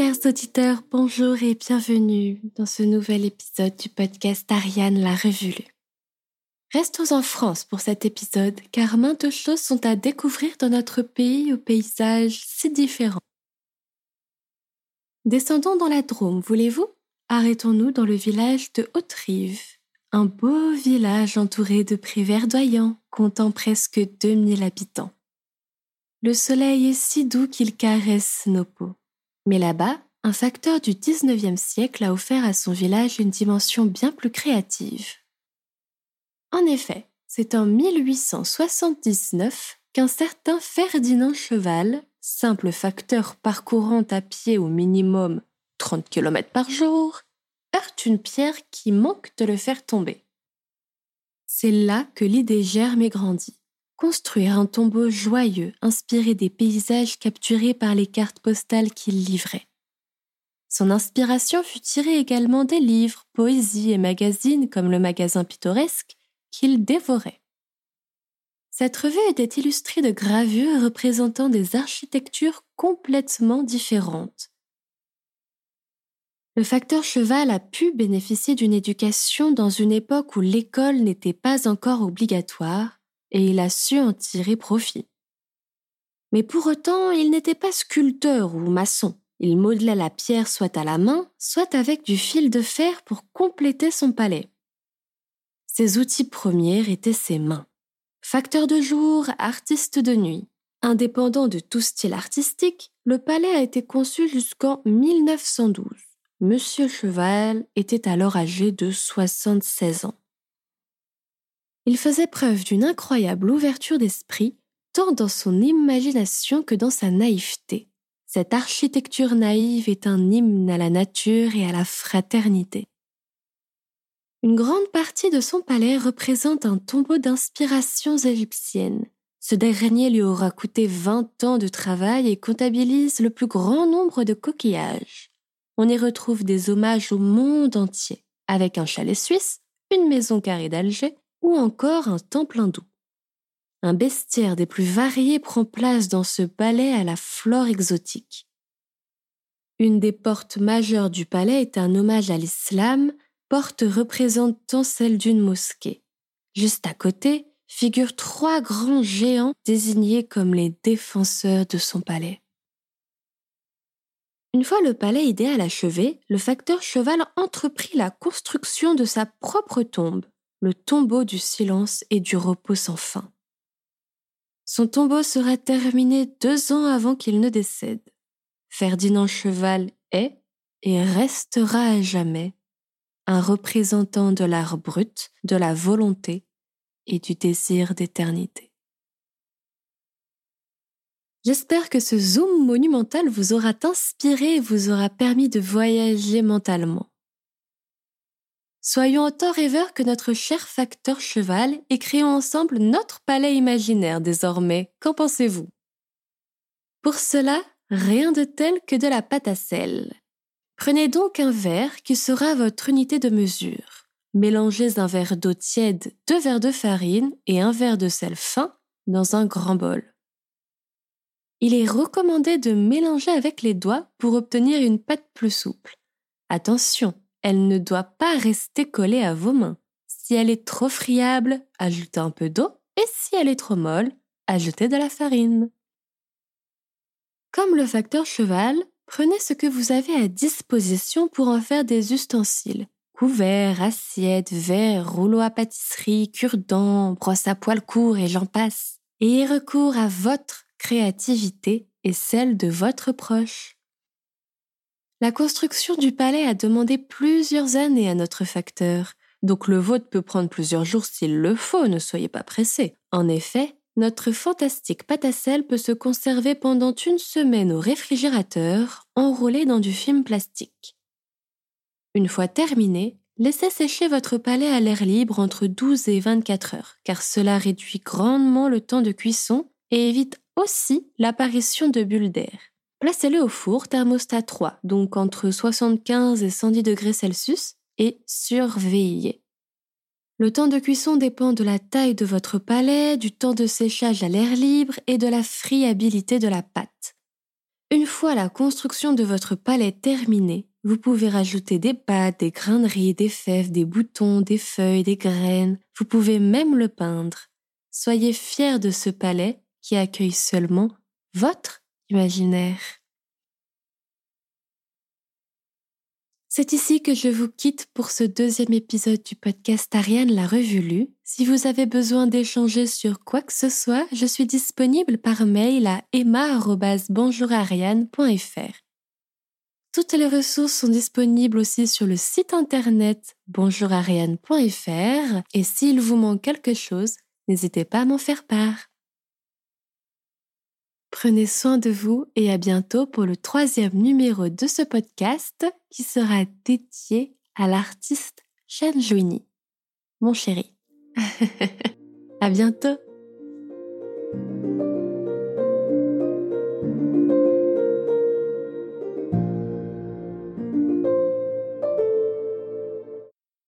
Chers auditeurs, bonjour et bienvenue dans ce nouvel épisode du podcast Ariane la Revue Restons en France pour cet épisode car maintes choses sont à découvrir dans notre pays aux paysages si différents. Descendons dans la Drôme, voulez-vous? Arrêtons-nous dans le village de Haute-Rive, un beau village entouré de prés verdoyants, comptant presque 2000 habitants. Le soleil est si doux qu'il caresse nos peaux. Mais là-bas, un facteur du XIXe siècle a offert à son village une dimension bien plus créative. En effet, c'est en 1879 qu'un certain Ferdinand Cheval, simple facteur parcourant à pied au minimum 30 km par jour, heurte une pierre qui manque de le faire tomber. C'est là que l'idée germe et grandit construire un tombeau joyeux inspiré des paysages capturés par les cartes postales qu'il livrait. Son inspiration fut tirée également des livres, poésies et magazines comme le magasin pittoresque qu'il dévorait. Cette revue était illustrée de gravures représentant des architectures complètement différentes. Le facteur cheval a pu bénéficier d'une éducation dans une époque où l'école n'était pas encore obligatoire et il a su en tirer profit. Mais pour autant, il n'était pas sculpteur ou maçon. Il modelait la pierre soit à la main, soit avec du fil de fer pour compléter son palais. Ses outils premiers étaient ses mains. Facteur de jour, artiste de nuit. Indépendant de tout style artistique, le palais a été conçu jusqu'en 1912. Monsieur Cheval était alors âgé de 76 ans. Il faisait preuve d'une incroyable ouverture d'esprit, tant dans son imagination que dans sa naïveté. Cette architecture naïve est un hymne à la nature et à la fraternité. Une grande partie de son palais représente un tombeau d'inspirations égyptiennes. Ce dernier lui aura coûté vingt ans de travail et comptabilise le plus grand nombre de coquillages. On y retrouve des hommages au monde entier, avec un chalet suisse, une maison carrée d'Alger ou encore un temple hindou. Un bestiaire des plus variés prend place dans ce palais à la flore exotique. Une des portes majeures du palais est un hommage à l'islam, porte représentant celle d'une mosquée. Juste à côté figurent trois grands géants désignés comme les défenseurs de son palais. Une fois le palais idéal achevé, le facteur cheval entreprit la construction de sa propre tombe le tombeau du silence et du repos sans fin. Son tombeau sera terminé deux ans avant qu'il ne décède. Ferdinand Cheval est et restera à jamais un représentant de l'art brut, de la volonté et du désir d'éternité. J'espère que ce zoom monumental vous aura inspiré et vous aura permis de voyager mentalement. Soyons autant rêveurs que notre cher facteur cheval et créons ensemble notre palais imaginaire désormais. Qu'en pensez-vous? Pour cela, rien de tel que de la pâte à sel. Prenez donc un verre qui sera votre unité de mesure. Mélangez un verre d'eau tiède, deux verres de farine et un verre de sel fin dans un grand bol. Il est recommandé de mélanger avec les doigts pour obtenir une pâte plus souple. Attention, elle ne doit pas rester collée à vos mains. Si elle est trop friable, ajoutez un peu d'eau et si elle est trop molle, ajoutez de la farine. Comme le facteur cheval, prenez ce que vous avez à disposition pour en faire des ustensiles. Couverts, assiettes, verres, rouleaux à pâtisserie, cure-dents, brosse à poils courts et j'en passe. Ayez recours à votre créativité et celle de votre proche. La construction du palais a demandé plusieurs années à notre facteur, donc le vôtre peut prendre plusieurs jours s'il le faut, ne soyez pas pressés. En effet, notre fantastique pâte à sel peut se conserver pendant une semaine au réfrigérateur, enroulé dans du film plastique. Une fois terminé, laissez sécher votre palais à l'air libre entre 12 et 24 heures, car cela réduit grandement le temps de cuisson et évite aussi l'apparition de bulles d'air. Placez-le au four thermostat 3, donc entre 75 et 110 degrés Celsius, et surveillez. Le temps de cuisson dépend de la taille de votre palais, du temps de séchage à l'air libre et de la friabilité de la pâte. Une fois la construction de votre palais terminée, vous pouvez rajouter des pâtes, des graineries, des fèves, des boutons, des feuilles, des graines. Vous pouvez même le peindre. Soyez fiers de ce palais qui accueille seulement votre C'est ici que je vous quitte pour ce deuxième épisode du podcast Ariane la revue lue. Si vous avez besoin d'échanger sur quoi que ce soit, je suis disponible par mail à emma.bonjourariane.fr. Toutes les ressources sont disponibles aussi sur le site internet bonjourariane.fr et s'il vous manque quelque chose, n'hésitez pas à m'en faire part. Prenez soin de vous et à bientôt pour le troisième numéro de ce podcast qui sera dédié à l'artiste Shan Jouini. Mon chéri. à bientôt.